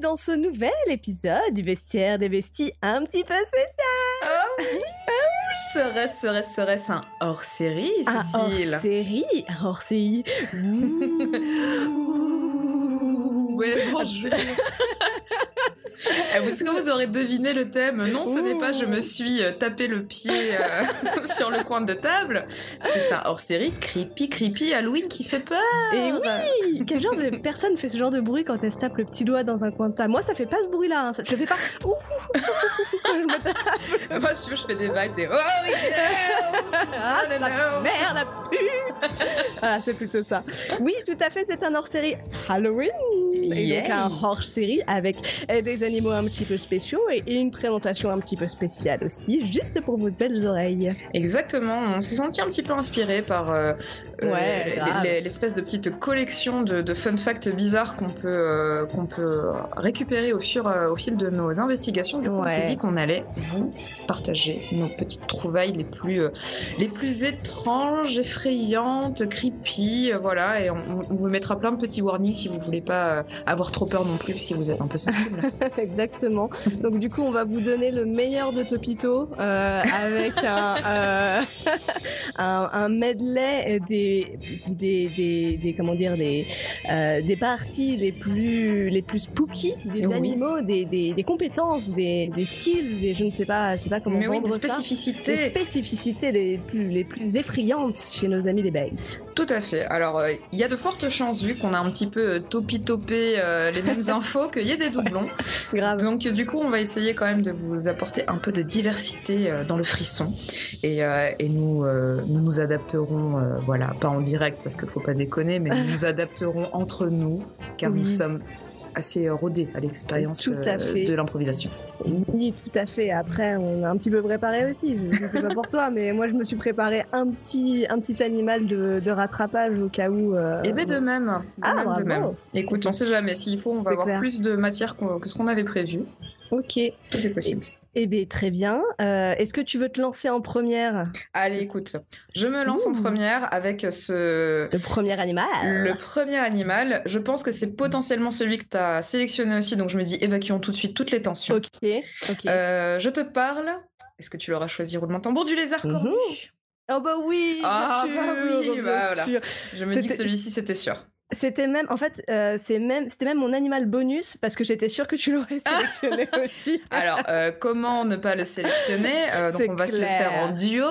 dans ce nouvel épisode du Vestiaire des Besties un petit peu spécial. Oh oui Serait-ce, serait-ce, serait-ce un hors-série, Un Cécile hors-série, un hors-série. Ouais, bonjour Est-ce que vous aurez deviné le thème Non, ce n'est pas je me suis euh, tapé le pied euh, sur le coin de table. C'est un hors-série creepy, creepy Halloween qui fait peur. Et oui Quel genre de personne fait ce genre de bruit quand elle se tape le petit doigt dans un coin de table Moi, ça fait pas ce bruit-là. hein. Ça- Je fais pas. Ouh, quand je me tape. Moi, si je fais des vibes, c'est oh oui, Ah, la merde, la pute Voilà, c'est plutôt ça. Oui, tout à fait, c'est un hors-série Halloween. Yeah. donc un hors-série avec euh, des animaux un petit peu spéciaux et, une présentation un petit peu spéciale aussi, juste pour vos belles oreilles. Exactement, on s'est senti un petit peu inspiré par euh, Ouais, les- l'espèce de petite collection de, de fun facts bizarres qu'on peut, euh, qu'on peut récupérer au, fur, euh, au fil de nos investigations. Du coup, on s'est dit qu'on allait vous partager nos petites trouvailles les plus, euh, les plus étranges, effrayantes, creepy, euh, voilà, et on, on vous mettra plein de petits warnings si vous voulez pas euh, avoir trop peur non plus, si vous êtes un peu sensible. Exactement. Donc du coup, on va vous donner le meilleur de Topito euh, avec un, euh, un, un medley des, des, des, des- comment dire des, euh, des parties les plus les plus spooky des Oui. animaux, des, des, des compétences, des, des skills, des je ne sais pas, je sais pas comment Mais oui, des ça. spécificités. Des spécificités les plus, les plus effrayantes chez nos amis les Bates. Tout à fait. Alors, euh, il y a de fortes chances, vu qu'on a un petit peu euh, topi-topé euh, les mêmes infos, qu'il y ait des doublons. Grave. Donc, du coup, on va essayer quand même de vous apporter un peu de diversité dans le frisson. Et, et nous, nous nous adapterons, voilà, pas en direct, parce qu'il faut pas déconner, mais nous nous adapterons entre nous, car Oui. nous sommes assez rodés à l'expérience euh, de l'improvisation. Oui, tout à fait. Après, on a un petit peu préparé aussi. Je je sais pas pour toi, mais moi, je me suis préparé un petit, un petit animal de, de rattrapage au cas où. euh, Et bien de même, de Ah, même, de même. Écoute, on sait jamais. S'il faut, on va avoir clair. plus de matière que ce qu'on avait prévu. Ok. Tout est possible. Eh bien, très bien. Euh, Est-ce que tu veux te lancer en première? Allez, écoute, je me lance en première avec ce... Le premier animal Le premier animal, je pense que c'est potentiellement celui que tu as sélectionné aussi, donc je me dis évacuons tout de suite toutes les tensions. Ok. Ok. Euh, je te parle, est-ce que tu l'auras choisi roulement de tambour du lézard Mhm. cornu? Oh bah oui, bien Ah, sûr, bah oui, bien bah voilà. sûr. Je me dis que celui-ci c'était sûr. C'était même, en fait, euh, c'est même, c'était même mon animal bonus parce que j'étais sûre que tu l'aurais sélectionné aussi. Alors, euh, comment ne pas le sélectionner Euh, Donc on va se le faire en duo.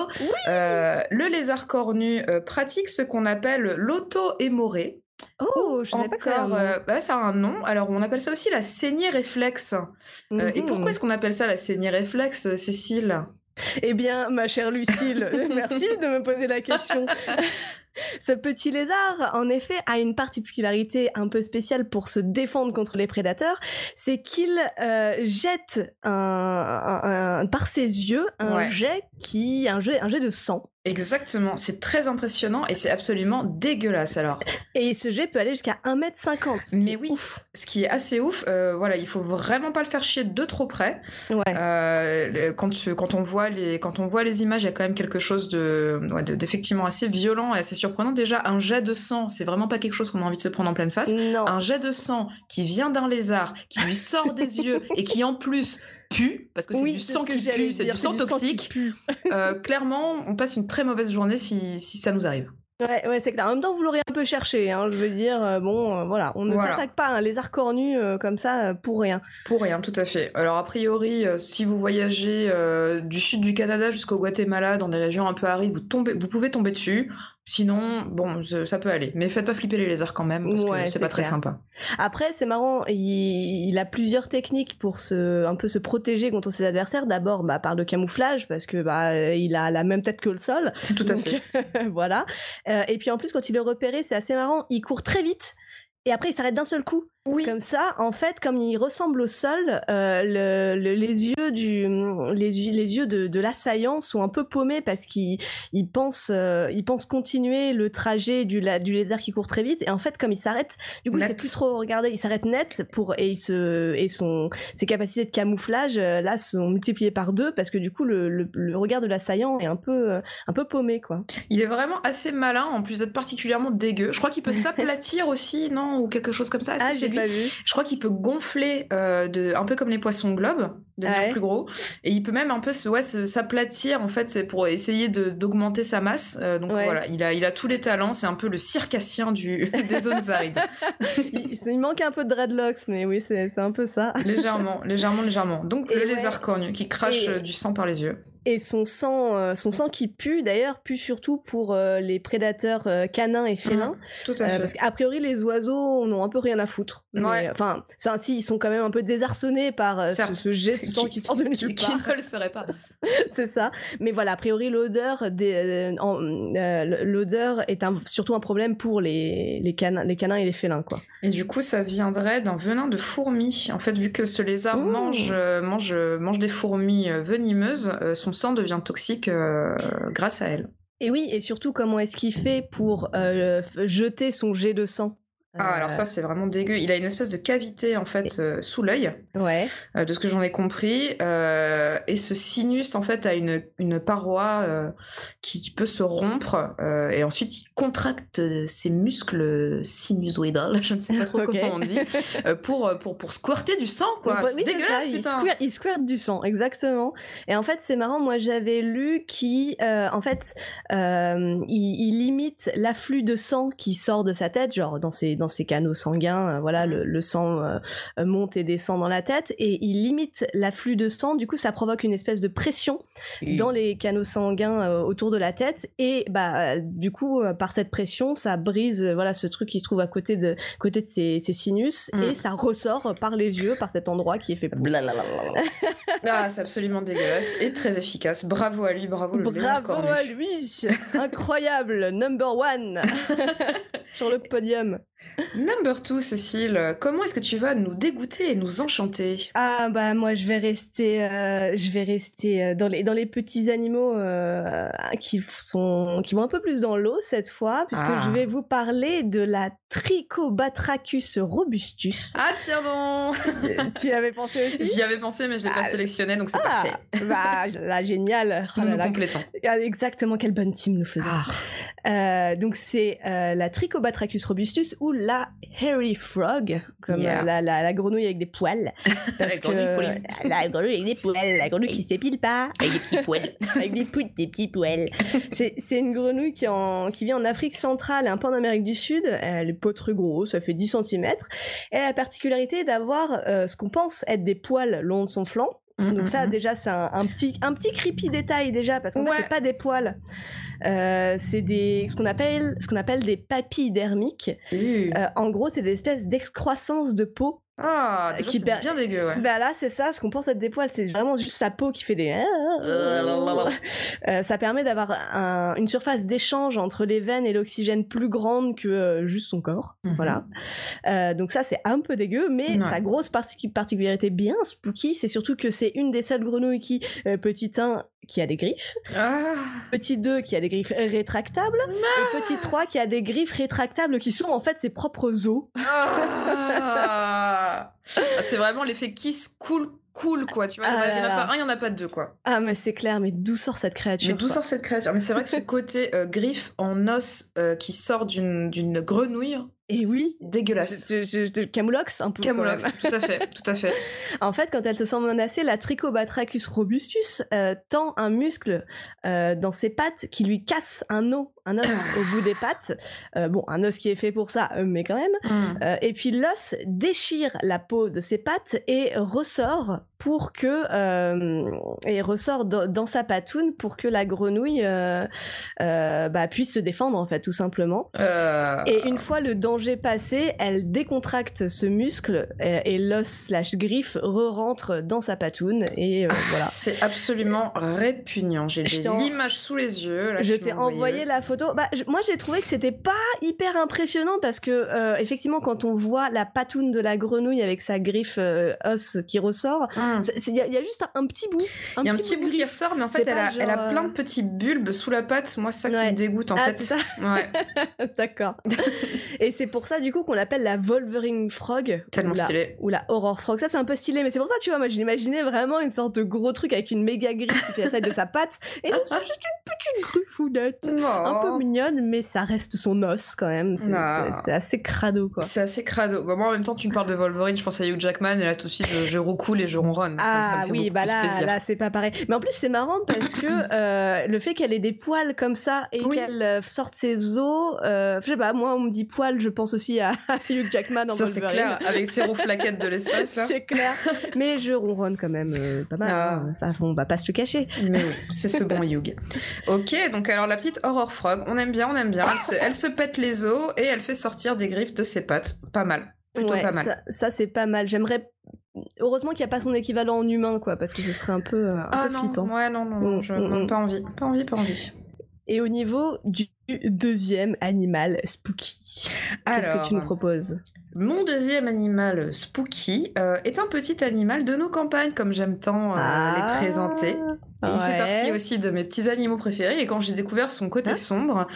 Euh, le lézard cornu pratique ce qu'on appelle l'auto-émorée. Oh, je savais pas Encore, euh, bah, ça a un nom. Alors, on appelle ça aussi la saignée réflexe. Euh, et Mhm. pourquoi est-ce qu'on appelle ça la saignée réflexe, Cécile? Eh bien, ma chère Lucille, merci de me poser la question. Ce petit lézard, en effet, a une particularité un peu spéciale pour se défendre contre les prédateurs, c'est qu'il euh, jette un, un- un- par ses yeux un Ouais. jet qui, un jet, un jet de sang. Exactement, c'est très impressionnant et c'est absolument dégueulasse. Alors, Et ce jet peut aller jusqu'à 1m50. ce qui Mais oui. Ouf. ce qui est assez ouf, euh, voilà, il faut vraiment pas le faire chier de trop près. Ouais. Euh, quand, tu- quand, on voit les, quand on voit les images, il y a quand même quelque chose de, ouais, de- d'effectivement assez violent et assez surprenant. Déjà, un jet de sang, c'est vraiment pas quelque chose qu'on a envie de se prendre en pleine face. Non. Un jet de sang qui vient d'un lézard, qui lui sort des yeux et qui en plus pue, parce que c'est oui, du sang ce qui pue, c'est du sang toxique. Euh, clairement, on passe une très mauvaise journée si, si ça nous arrive. Ouais, ouais, c'est clair. En même temps, vous l'aurez un peu cherché, hein, je veux dire. euh, bon, euh, voilà, on ne Voilà. s'attaque pas à un lézard cornu euh, comme ça pour rien. Pour rien, tout à fait. Alors a priori, si vous voyagez du sud du Canada jusqu'au Guatemala, dans des régions un peu arides, vous, tombez, vous pouvez tomber dessus. Sinon, bon, ça peut aller. Mais faites pas flipper les lézards quand même, parce Ouais, que c'est pas très sympa. Après, c'est marrant, il, il a plusieurs techniques pour se, un peu se protéger contre ses adversaires. D'abord, bah, par le camouflage, parce que bah, il a la même tête que le sol. Tout à Donc, fait. voilà. Euh, et puis en plus, quand il est repéré, c'est assez marrant. Il court très vite. Et après, il s'arrête d'un seul coup. Oui. Comme ça, en fait, comme il ressemble au sol, euh, le, le- les yeux du, les, les yeux de, de l'assaillant sont un peu paumés parce qu'il il pense, euh, il pense continuer le trajet du, la- du lézard qui court très vite. Et en fait, comme il s'arrête, du coup, il Net. sait plus trop regarder. Il s'arrête net pour et il se et son ses capacités de camouflage euh, là sont multipliées par deux parce que du coup, le, le, le regard de l'assaillant est un peu un peu paumé quoi. Il est vraiment assez malin, en plus d'être particulièrement dégueu. Je crois qu'il peut s'aplatir aussi, non? Ou quelque chose comme ça. Est-ce Ah, que lui. Je crois qu'il peut gonfler euh, de, un peu comme les poissons globes, devenir Ouais. plus gros. Et il peut même un peu se- ouais, s'aplatir, en fait, c'est pour essayer de- d'augmenter sa masse. Euh, donc Ouais. voilà, il a, il a tous les talents. C'est un peu le circassien du, des zones arides. il, il manque un peu de dreadlocks, mais oui, c'est c'est un peu ça. légèrement, légèrement, légèrement. Donc Et le lézard cornu qui crache Et- euh, du sang par les yeux. Et son sang, euh, son sang qui pue, d'ailleurs, pue surtout pour euh, les prédateurs euh, canins et félins. Tout à fait. parce qu'a priori, les oiseaux n'ont un peu rien à foutre. Ouais. Enfin, ça, si, ils sont quand même un peu désarçonnés par ce, ce jet de sang qui, sort de nulle qui, qui part. ne le serait pas. c'est ça. Mais voilà, a priori, l'odeur des, euh, euh, l'odeur est un, surtout un problème pour les, les, canins, les canins et les félins, quoi. Et du coup, ça viendrait d'un venin de fourmi. En fait, vu que ce lézard Ouh. mange, euh, mange, mange des fourmis venimeuses, son sang devient toxique euh, grâce à elle. Et oui, et surtout, comment est-ce qu'il fait pour euh, jeter son jet de sang? Ah, Euh, alors ça, c'est vraiment dégueu. Il a une espèce de cavité, en fait, euh, sous l'œil, Ouais. euh, de ce que j'en ai compris. euh, et ce sinus, en fait, a une, une paroi euh, qui, qui peut se rompre. euh, et ensuite, il contracte ses muscles sinusoïdales, je ne sais pas trop comment on dit, euh, pour, pour, pour squirter du sang, quoi. Oui, dégueulasse, ça, il putain. squirt, il squirt du sang, exactement. Et en fait, c'est marrant, moi j'avais lu qui, euh, en fait, euh, il, il limite l'afflux de sang qui sort de sa tête, genre dans ses, dans ses canaux sanguins, euh, voilà, le, le sang euh, monte et descend dans la tête, et il limite l'afflux de sang, du coup ça provoque une espèce de pression dans les canaux sanguins euh, autour de la tête, et bah du coup, euh, par cette pression, ça brise, euh, voilà, ce truc qui se trouve à côté de, côté de ses, ses sinus, Mm. et ça ressort par les yeux, par cet endroit qui est fait pour. Ah, c'est absolument dégueulasse et très efficace. Bravo à lui, bravo le Bravo à lui Incroyable Number one Sur le podium. Number two, Cécile, comment est-ce que tu vas nous dégoûter et nous enchanter? Ah bah moi je vais rester euh, je vais rester euh, dans les dans les petits animaux euh, qui sont qui vont un peu plus dans l'eau cette fois puisque Ah. je vais vous parler de la Trichobatrachus robustus. Ah, tiens donc tu y avais pensé aussi? J'y avais pensé, mais je l'ai pas Ah. sélectionné, donc c'est Ah, parfait. bah là génial. Oh là complétons. Ah, Exactement quelle bonne team nous faisons. Ah. Euh, donc c'est la Trichobatrachus robustus ou la hairy frog, comme Yeah. la, la, la grenouille avec des poils. Parce que grenouille poilue. la grenouille avec des poils, la grenouille qui s'épile pas, Avec des petits poils. avec des petits poils. C'est une grenouille qui, en, qui vit en Afrique centrale et un peu en Amérique du Sud. Elle est pas très grosse, ça fait 10 cm. Elle a la particularité d'avoir euh, ce qu'on pense être des poils le long de son flanc. Donc ça Mhm. déjà c'est un, un petit un petit creepy détail déjà parce qu'en Ouais. c'est pas des poils, Euh, c'est des ce qu'on appelle ce qu'on appelle des papilles dermiques. Uh. Euh, en gros c'est des espèces d'excroissance de peau. Ah, déjà, qui per- bien dégueu, ouais. Bah là c'est ça ce qu'on pense être des poils c'est vraiment juste sa peau qui fait des. Euh, ça permet d'avoir un- une surface d'échange entre les veines et l'oxygène plus grande que euh, juste son corps. Mhm. Voilà. Euh, donc ça c'est un peu dégueu, mais Ouais. sa grosse partic- particularité bien spooky, c'est surtout que c'est une des seules grenouilles qui, euh, petit 1, qui a des griffes, Ah. petit 2 qui a des griffes rétractables, et petit 3 qui a des griffes rétractables qui sont en fait ses propres os. Ah. Ah, c'est vraiment l'effet kiss cool cool quoi. Tu vois il y en a- Ah il en a pas un il y en a pas deux quoi. Ah mais c'est clair, mais d'où sort cette créature mais d'où sort cette créature? Mais c'est vrai que ce côté euh, griffe en os euh, qui sort d'une grenouille Et oui, dégueulasse je, je, je- camoulox un peu. Camoulox, tout à fait tout à fait En fait, quand elle se sent menacée, la Trichobatrachus robustus euh, tend un muscle euh, dans ses pattes qui lui casse un os, un os au bout des pattes. Euh, bon, un os qui est fait pour ça, euh, mais quand même. Hmm. Euh, et puis l'os déchire la peau de ses pattes et ressort pour que euh, et ressort dans, sa patoune pour que la grenouille bah, puisse se défendre en fait tout simplement. Et une fois le danger passé, elle décontracte ce muscle et l'os slash griffe re-rentre dans sa patoune et euh, voilà. c'est absolument répugnant j'ai l'image sous les yeux là, Je t'ai envoyé la photo. Bah, moi, j'ai trouvé que c'était pas hyper impressionnant parce que, euh, effectivement, quand on voit la patoune de la grenouille avec sa griffe euh, os qui ressort, Hmm. Mm. Il y, a- il y a juste un, petit bout. Il y a un petit bout qui ressort, mais en fait, elle a, elle a genre, plein euh, de petits bulbes sous la patte. Moi, c'est ça qui me dégoûte, en Ah, fait. c'est ça Ouais, D'accord. Et c'est pour ça, du coup, qu'on l'appelle la Wolverine Frog. tellement ou la, stylé. Ou la Horror Frog. Ça, c'est un peu stylé, mais c'est pour ça, tu vois, moi, j'imaginais vraiment une sorte de gros truc avec une méga griffe qui fait la taille de sa patte. Et non, c'est juste une petite griffounette. Un peu Oh. mignonne, mais ça reste son os quand même. C'est assez crado, quoi. C'est assez crado. Bah, moi, en même temps, tu me parles de Wolverine, je pense à Hugh Jackman, et là, tout de suite, je, roucoule et je ronronne. Ça- ça me Ah oui, bah là, là c'est pas pareil. Mais en plus, c'est marrant parce que euh, le fait qu'elle ait des poils comme ça et Oui. qu'elle euh, sorte ses os, euh, je sais pas, moi, on me dit poils, je pense aussi à Hugh Jackman en Ça, c'est clair, avec ses roues flaquettes de l'espace. C'est clair. Mais je ronronne quand même euh, pas mal. Ah. hein. Ça, on va pas se le cacher. Mais oui, c'est ce bon Hugh. Ok, donc alors la petite Horror Frog, on aime bien, on aime bien. Elle se, elle se pète les os et elle fait sortir des griffes de ses pattes. Pas mal. Plutôt Ouais, pas mal. Ça, ça, c'est pas mal. J'aimerais. Heureusement qu'il n'y a pas son équivalent en humain, quoi, parce que ce serait un peu, un Ah peu non, flippant. ouais, non, non, non, Mm, je- mm, mm. pas envie, pas envie, pas envie. Et au niveau du deuxième animal spooky, qu'est-ce que tu nous proposes? Mon deuxième animal spooky euh, est un petit animal de nos campagnes, comme j'aime tant euh, les présenter. Et Il fait Ah. Partie aussi de mes petits animaux préférés. Et quand j'ai découvert son côté Hein sombre,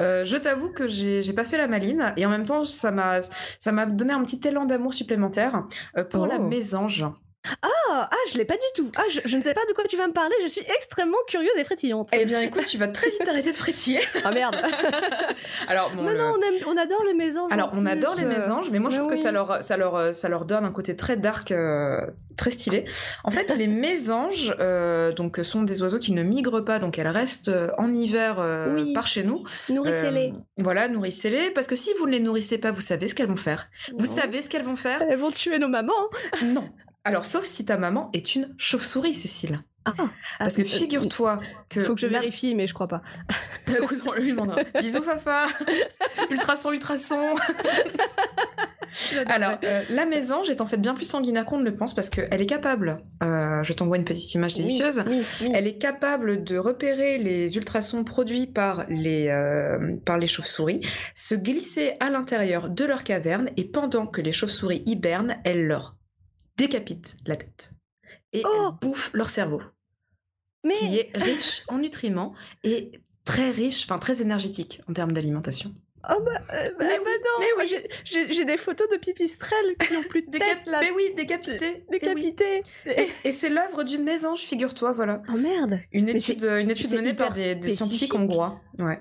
euh, je t'avoue que j'ai pas fait la maline. Et en même temps, ça m'a donné un petit élan d'amour supplémentaire pour la Oh. mésange. Ah, ah, je l'ai pas du tout. Ah, je, je ne sais pas de quoi tu vas me parler. Je suis extrêmement curieuse et frétillante. Eh bien, écoute, tu vas très vite arrêter de frétiller. Ah merde. Alors, bon, le- non, on, aime, on adore les mésanges. Alors, on adore les euh. mésanges, mais moi, je mais trouve que ça leur, ça, leur, ça leur donne un côté très dark, euh, très stylé. En fait, les mésanges euh, donc, sont des oiseaux qui ne migrent pas, donc elles restent euh, en hiver euh, Oui. par chez nous. Nourrissez-les. Voilà, nourrissez-les, parce que si vous ne les nourrissez pas, vous savez ce qu'elles vont faire. Vous Non. savez ce qu'elles vont faire Elles vont tuer nos mamans. Non. Alors, sauf si ta maman est une chauve-souris, Cécile. Ah, Parce que euh, figure-toi que... Faut que je vérifie, mais je crois pas. Écoute, on lui demandera. Bisous, Fafa Ultrason, ultrason Alors, euh, la mésange est en fait bien plus sanguinaire qu'on ne le pense parce qu'elle est capable, euh, je t'envoie une petite image délicieuse, Oui, oui, oui. elle est capable de repérer les ultrasons produits par les, euh, par les chauves-souris, se glisser à l'intérieur de leur caverne et pendant que les chauves-souris hibernent, elle leur décapite la tête. Et Oh elle bouffe leur cerveau, Mais qui est riche en nutriments et très riche, enfin très énergétique en termes d'alimentation. Oh bah, euh, bah, Mais bah non, mais oui. j'ai- des photos de pipistrelles qui n'ont plus de tête là, Mais oui, décapité. Eh oui. décapitées. Et, et c'est l'œuvre d'une mésange, figure-toi, voilà. Oh merde. Une Mais étude, une étude menée par des, des scientifiques hongrois. Ouais.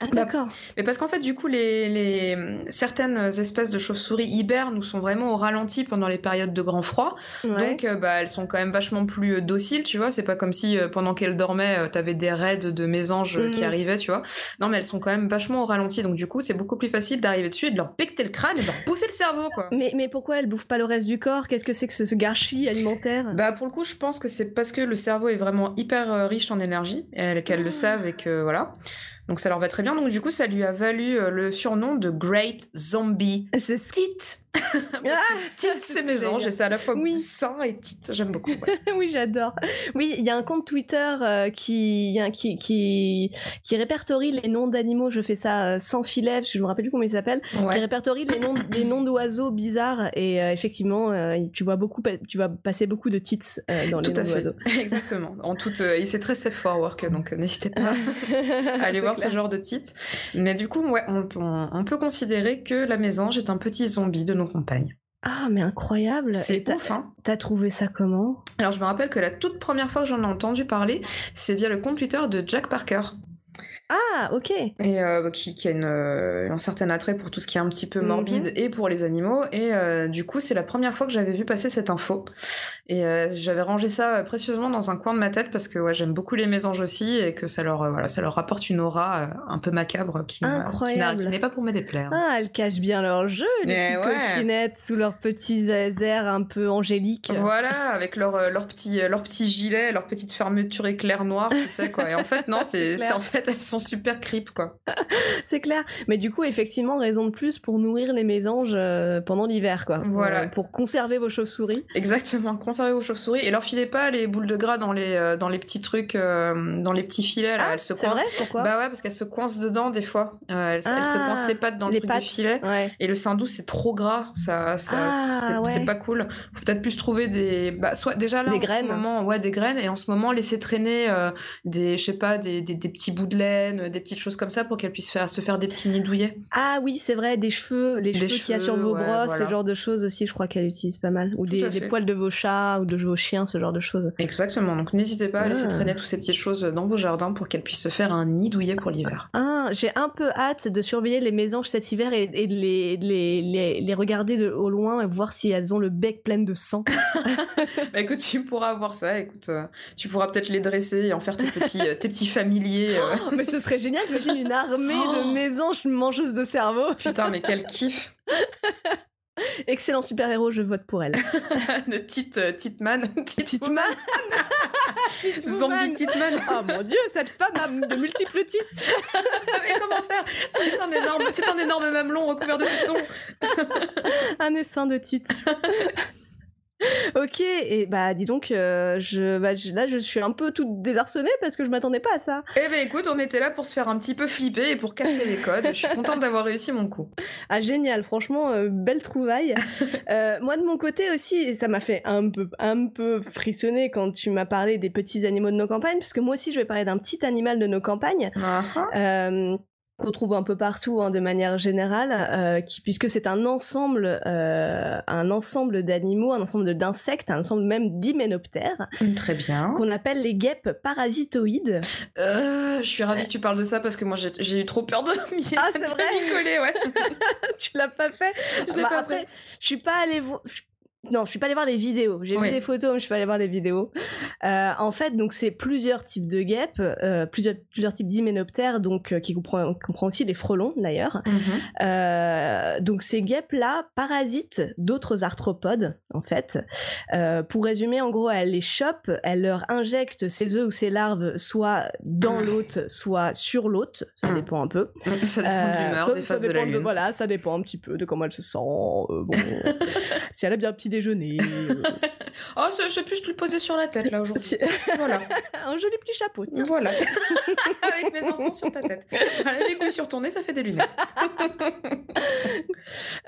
Ah Bah, d'accord. Mais parce qu'en fait, du coup, les, les certaines espèces de chauves-souris hibernent ou sont vraiment au ralenti pendant les périodes de grand froid. Ouais. Donc, euh, bah, elles sont quand même vachement plus euh, dociles, tu vois. C'est pas comme si euh, pendant qu'elles dormaient, euh, t'avais des raids de mésanges qui Mhm. arrivaient, tu vois. Non, mais elles sont quand même vachement au ralenti. Donc, du coup, c'est beaucoup plus facile d'arriver dessus et de leur piqueter le crâne et de leur bouffer le cerveau, quoi. mais, mais pourquoi elle bouffe pas le reste du corps? Qu'est-ce que c'est que ce, ce gâchis alimentaire? Bah pour le coup, je pense que c'est parce que le cerveau est vraiment hyper riche en énergie et elles- qu'elles le Ah. savent et que voilà. Donc ça leur va très bien. Donc du coup, ça lui a valu euh, le surnom de Great Zombie C'est. Ah Tite, c'est mésange génial. et c'est à la fois Oui. sain et Tite. J'aime beaucoup. ouais. oui, j'adore. Oui, il y a un compte Twitter euh, qui, qui, qui, qui répertorie les noms d'animaux. Je fais ça euh, sans filet, parce que je me rappelle plus comment il s'appelle. Qui Ouais. répertorie les noms, les noms d'oiseaux bizarres. Et euh, effectivement, tu vois beaucoup, tu vas passer beaucoup de tits euh, dans les Tout noms d'oiseaux. Exactement. En toute, et c'est très safe for work, donc n'hésitez pas à aller C'est voir clair. ce genre de titres. Mais du coup, ouais, on, on- on peut considérer que la mésange est un petit zombie de nos campagnes. Ah, mais incroyable. C'est ouf, hein T'as trouvé ça comment? Alors je me rappelle que la toute première fois que j'en ai entendu parler, c'est via le compte Twitter de Jack Parker, Ah, ok. et euh, qui, qui a une, euh, un certain attrait pour tout ce qui est un petit peu Mhm. morbide et pour les animaux. Et euh, du coup, c'est la première fois que j'avais vu passer cette info. Et j'avais rangé ça précieusement dans un coin de ma tête parce que ouais, j'aime beaucoup les mésanges aussi et que ça leur, voilà, ça leur apporte une aura un peu macabre qui n'est pas pour me déplaire. Ah, elles cachent bien leur jeu, les Mais petites ouais. coquinettes sous leurs petits airs un peu angéliques. Voilà, avec leur, leur, petit, leur petit gilet, leur petite fermeture éclair noir, tu sais quoi. Et en fait, non, c'est en fait fait, elles sont super creep, quoi. c'est clair. Mais du coup, effectivement, raison de plus pour nourrir les mésanges euh, pendant l'hiver, quoi. Voilà. Pour, pour conserver vos chauves-souris. Exactement, conservez vos chauves-souris et leur filez pas les boules de gras dans les, euh, dans les petits trucs, euh, dans les petits filets, là. Ah, elles se c'est coincent. vrai Pourquoi? Bah ouais, parce qu'elles se coincent dedans des fois. Euh, elles, elles se Ah, coincent les pattes dans le les truc pattes. du filet. Ouais. Et le sein doux, c'est trop gras. Ça, ça, Ah, c'est ouais. pas cool. Faut peut-être plus trouver des, bah, soit déjà là Des en graines. ce moment, ouais, des graines, et en ce moment laisser traîner euh, des, je sais pas, des, des, des petits bouts de des petites choses comme ça pour qu'elles puissent faire, se faire des petits nids douillets. Ah oui, c'est vrai, des cheveux, les Des cheveux qu'il y a sur cheveux, vos ouais, brosses, voilà. ce genre de choses aussi, je crois qu'elle utilise pas mal. Ou des, poils de vos chats ou de vos chiens, ce genre de choses. Exactement. Donc n'hésitez pas à laisser Ah. traîner toutes ces petites choses dans vos jardins pour qu'elles puissent se faire un nid douillet pour l'hiver. Ah, j'ai un peu hâte de surveiller les mésanges cet hiver et, et de les, les, les, les regarder de, au loin et voir si elles ont le bec plein de sang. Bah écoute, tu pourras voir ça. Écoute, euh, tu pourras peut-être les dresser et en faire tes petits, euh, tes petits familiers. euh. Oh, mais ce serait génial, t'imagines une armée Oh. de mésanges mangeuses de cerveau. Putain, mais quel kiff Excellent super-héros, je vote pour elle. de Tit, euh, Titman, Titman Zombie Titman. Oh mon dieu, cette femme a de multiples titres mais comment faire? C'est un énorme, c'est un énorme mamelon recouvert de boutons. Un essaim de titres. ok, et bah dis donc, euh, je, bah, je- là je suis un peu toute désarçonnée parce que je m'attendais pas à ça. Eh ben écoute, on était là pour se faire un petit peu flipper et pour casser les codes. Je suis contente d'avoir réussi mon coup. Ah génial, franchement, euh, belle trouvaille. Euh, moi de mon côté aussi, ça m'a fait un peu, un peu frissonner quand tu m'as parlé des petits animaux de nos campagnes, parce que moi aussi je vais parler d'un petit animal de nos campagnes. Euh, qu'on trouve un peu partout hein, de manière générale, euh, qui, puisque c'est un ensemble, euh, un ensemble d'animaux, un ensemble d'insectes, un ensemble même d'hyménoptères, Très bien. qu'on appelle les guêpes parasitoïdes. Euh, je suis ravie que tu parles de ça parce que moi j'ai- eu trop peur de m'y Ah, c'est vrai m'y coller, ouais. tu l'as pas fait Je l'ai Bah, pas Après, fait. je suis pas allée voir. Non, je suis pas allée voir les vidéos. J'ai Oui. vu des photos, mais je suis pas allée voir les vidéos. Euh, en fait, donc c'est plusieurs types de guêpes, euh, plusieurs, plusieurs types d'hyménoptères, donc euh, qui comprend, comprend aussi les frelons d'ailleurs. Mhm. Donc ces guêpes-là parasitent d'autres arthropodes, en fait. Pour résumer, en gros, elles les chopent, elles leur injectent ces œufs ou ces larves soit dans Mm. l'hôte, soit sur l'hôte, ça Mm. dépend un peu. Ça dépend de l'humeur, ça- des phases de la. Voilà, ça dépend un petit peu de comment elle se sent. bon, si elle a bien petit déjeuner. euh, Oh, je je vais plus te le poser sur la tête là aujourd'hui. Voilà. un joli petit chapeau. tiens. Voilà. Avec mes enfants sur ta tête. Voilà, les couilles sur ton nez, ça fait des lunettes.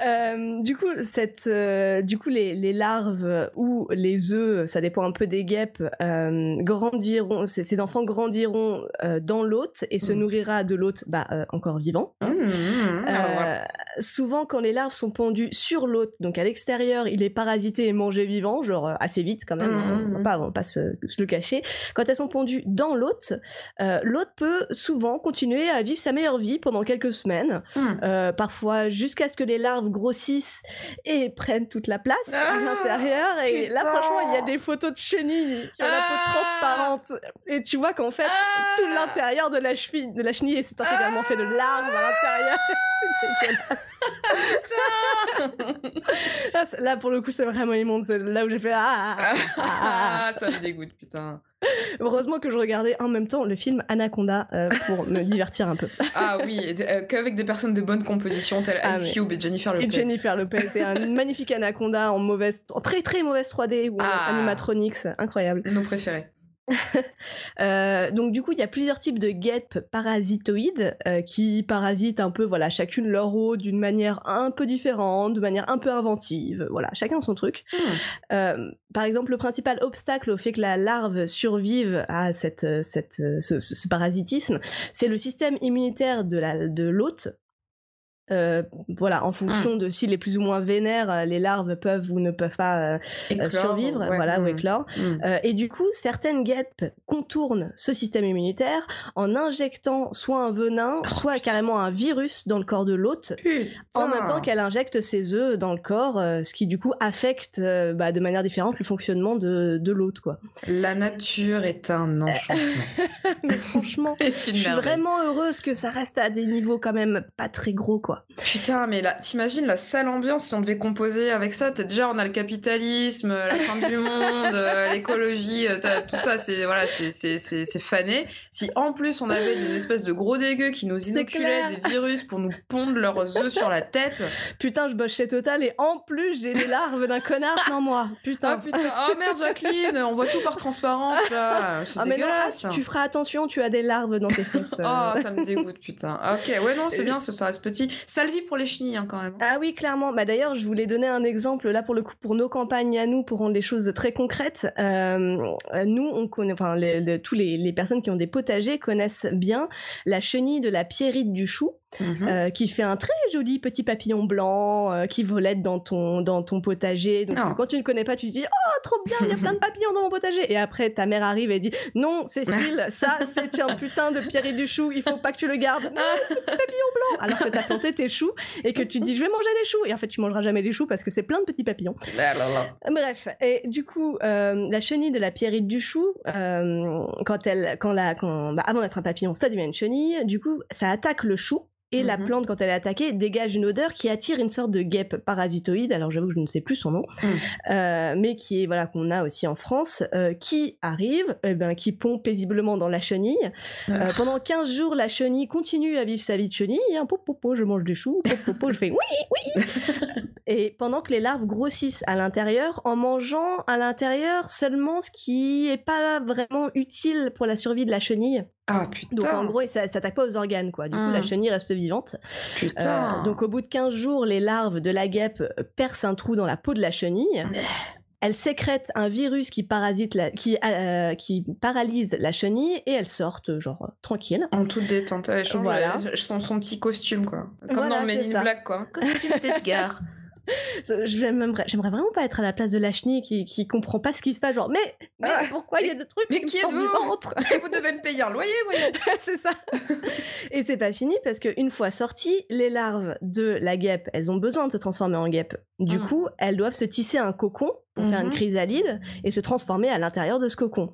Euh, du coup, cette, euh, du coup, les, les larves ou les œufs, ça dépend un peu des guêpes, euh, grandiront. Ces, ces enfants grandiront dans l'hôte et se Mm. nourrira de l'hôte, bah, encore vivant. Mmh, mmh, Euh, alors voilà. souvent, quand les larves sont pendues sur l'hôte, donc à l'extérieur, il est parasité et mangé vivant, genre euh, assez vite quand même, Mhm, hein, on va mhm. pas, on va pas se, se le cacher. Quand elles sont pendues dans l'hôte, euh, l'hôte peut souvent continuer à vivre sa meilleure vie pendant quelques semaines, Mmh. euh, parfois jusqu'à ce que les larves grossissent et prennent toute la place à Ah, l'intérieur. Et là, franchement, il y a des photos de chenilles qui ont la peau Ah. Transparente. Et tu vois qu'en fait, Ah. tout l'intérieur de la cheville, de la chenille, c'est intégralement fait de larves à l'intérieur. Là, c'est- là, pour le coup, c'est vraiment immonde. C'est là où j'ai fait ah, ah, ah, ah, ah. Ah, ça me dégoûte, putain. Heureusement que je regardais en même temps le film Anaconda euh, pour me divertir un peu. Ah oui, euh, qu'avec des personnes de bonne composition telles Ah, Ice Cube et Jennifer Lopez. Et Jennifer Lopez, c'est un magnifique Anaconda en mauvaise, en très très mauvaise 3D ou Ah. animatronics, incroyable. Nos préférés. Euh, donc du coup, il y a plusieurs types de guêpes parasitoïdes euh, qui parasitent un peu, voilà, chacune leur eau d'une manière un peu différente, de manière un peu inventive. Voilà, chacun son truc. Hmm. Euh, par exemple, le principal obstacle au fait que la larve survive à cette, cette, ce, ce- ce parasitisme, c'est le système immunitaire de l'hôte. Euh, voilà, en fonction de s'il est plus ou moins vénère, euh, les larves peuvent ou ne peuvent pas euh, Éclore, survivre, ouais, voilà, ou hmm. éclore. Hmm. Euh, et du coup, certaines guêpes contournent ce système immunitaire en injectant soit un venin, Oh, soit carrément un virus dans le corps de l'hôte, en même temps qu'elle injecte ses œufs dans le corps, euh, ce qui du coup affecte euh, bah, de manière différente le fonctionnement de, de l'hôte, quoi. La nature est un enchantement. Mais franchement, je suis vraiment heureuse que ça reste à des niveaux quand même pas très gros, quoi. Quoi. Putain, mais là, t'imagines la sale ambiance si on devait composer avec ça? Déjà, on a le capitalisme, la fin du monde, euh, l'écologie, euh, tout ça, c'est voilà, c'est fané. Si en plus on avait des espèces de gros dégueux qui nous inoculaient des virus pour nous pondre leurs œufs sur la tête. Putain, je bosse chez Total et en plus j'ai les larves d'un connard dans moi. Putain. Oh putain, oh merde, Jacqueline, on voit tout par transparence là. C'est ah, dégueulasse. tu feras attention, tu as des larves dans tes fesses. oh, ça me dégoûte, putain. Ok, ouais, non, c'est bien, ça reste petit. Sale vie pour les chenilles hein, quand même. Ah oui, clairement. Bah d'ailleurs, je voulais donner un exemple là pour le coup pour nos campagnes à nous pour rendre les choses très concrètes. Euh, nous, on connaît, enfin, les, tous les, les personnes qui ont des potagers connaissent bien la chenille de la pierrite du chou. Mhm. Euh, qui fait un très joli petit papillon blanc euh, qui volette dans ton, dans ton potager. Donc quand tu ne connais pas, tu te dis Oh, trop bien, il y a plein de papillons dans mon potager. Et après, ta mère arrive et dit Non, Cécile, ça, c'est un putain de pierre du chou, il faut pas que tu le gardes. Papillon blanc. Alors que tu as planté tes choux et que tu dis Je vais manger les choux. Et en fait, tu mangeras jamais les choux parce que c'est plein de petits papillons. Bref, et du coup, euh, la chenille de la pierrite du chou, quand elle, quand la, quand, bah, avant d'être un papillon, ça devient une chenille. Du coup, ça attaque le chou et la mmh plante, quand elle est attaquée, dégage une odeur qui attire une sorte de guêpe parasitoïde. Alors j'avoue que je ne sais plus son nom, mmh. euh, mais qui est voilà qu'on a aussi en France, euh, qui arrive, eh ben, qui pond paisiblement dans la chenille. Euh, ah. pendant 15 jours, la chenille continue à vivre sa vie de chenille. Hein, je mange des choux. Je fais oui, oui. et pendant que les larves grossissent à l'intérieur, en mangeant à l'intérieur seulement ce qui est pas vraiment utile pour la survie de la chenille. Ah putain. Donc en gros, ça s'attaque pas aux organes quoi. Du coup, la mmh. chenille reste vivante. Putain. Euh, donc au bout de 15 jours, les larves de la guêpe euh, percent un trou dans la peau de la chenille. Elle sécrète un virus qui parasite la, qui, euh, qui paralyse la chenille et elles sortent genre tranquille. En toute détente. Elle change voilà. son, son, petit costume quoi. Comme dans Men in Black quoi. Costume d'Edgar. J'aimerais vraiment pas être à la place de la chenille qui, qui comprend pas ce qui se passe. Genre, mais, mais ah, pourquoi il y a des trucs mais qui, qui du ventre Vous devez me payer un loyer, voyez. c'est ça. Et c'est pas fini parce qu'une fois sorties, les larves de la guêpe, elles ont besoin de se transformer en guêpe. Du mm. coup, elles doivent se tisser un cocon pour faire une mm-hmm. chrysalide et se transformer à l'intérieur de ce cocon.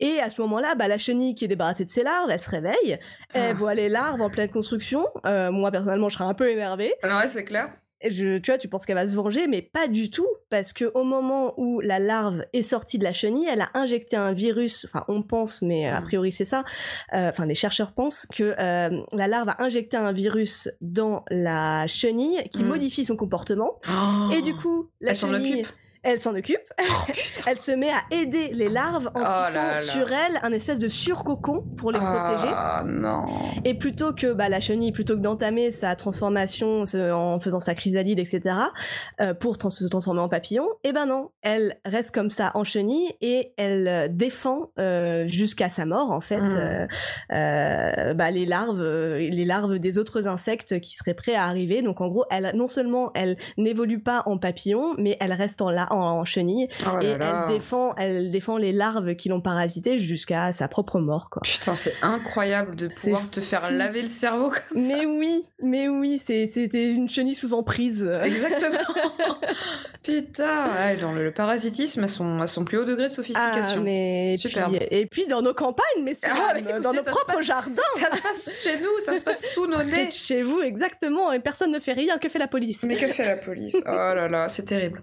Et à ce moment-là, bah, la chenille qui est débarrassée de ses larves, elle se réveille, elle ah. voit les larves en pleine construction. Euh, moi, personnellement, je serais un peu énervée. Alors ouais, c'est clair je, tu vois, tu penses qu'elle va se venger, mais pas du tout, parce que au moment où la larve est sortie de la chenille, elle a injecté un virus. Enfin, on pense, mais a mm. priori c'est ça. Euh, enfin, les chercheurs pensent que euh, la larve a injecté un virus dans la chenille qui mm. modifie son comportement, oh. et du coup, la chenille elle s'en occupe. Oh, elle se met à aider les larves en oh tissant sur elle un espèce de surcocon pour les protéger. Ah non. Et plutôt que bah, la chenille, plutôt que d'entamer sa transformation en faisant sa chrysalide, etc., euh, pour se transformer en papillon, eh ben non, elle reste comme ça en chenille et elle euh, défend euh, jusqu'à sa mort en fait hmm. bah, les larves, les larves des autres insectes qui seraient prêts à arriver. Donc en gros, elle non seulement elle n'évolue pas en papillon, mais elle reste en, la, en, chenille oh et elle défend elle défend les larves qui l'ont parasité jusqu'à sa propre mort quoi. Putain, c'est incroyable de pouvoir te faire laver le cerveau comme mais ça. Mais oui, mais oui, c'était une chenille sous emprise. Exactement. Putain, dans le, parasitisme à son, à son plus haut degré de sophistication. Ah, mais Super. et puis dans nos campagnes, mais, ah, dans nos propres jardins. Ça se passe chez nous, ça se passe sous nos nez. Chez vous, exactement. Et personne ne fait rien. Que fait la police Mais que fait la police? Oh là là, c'est terrible.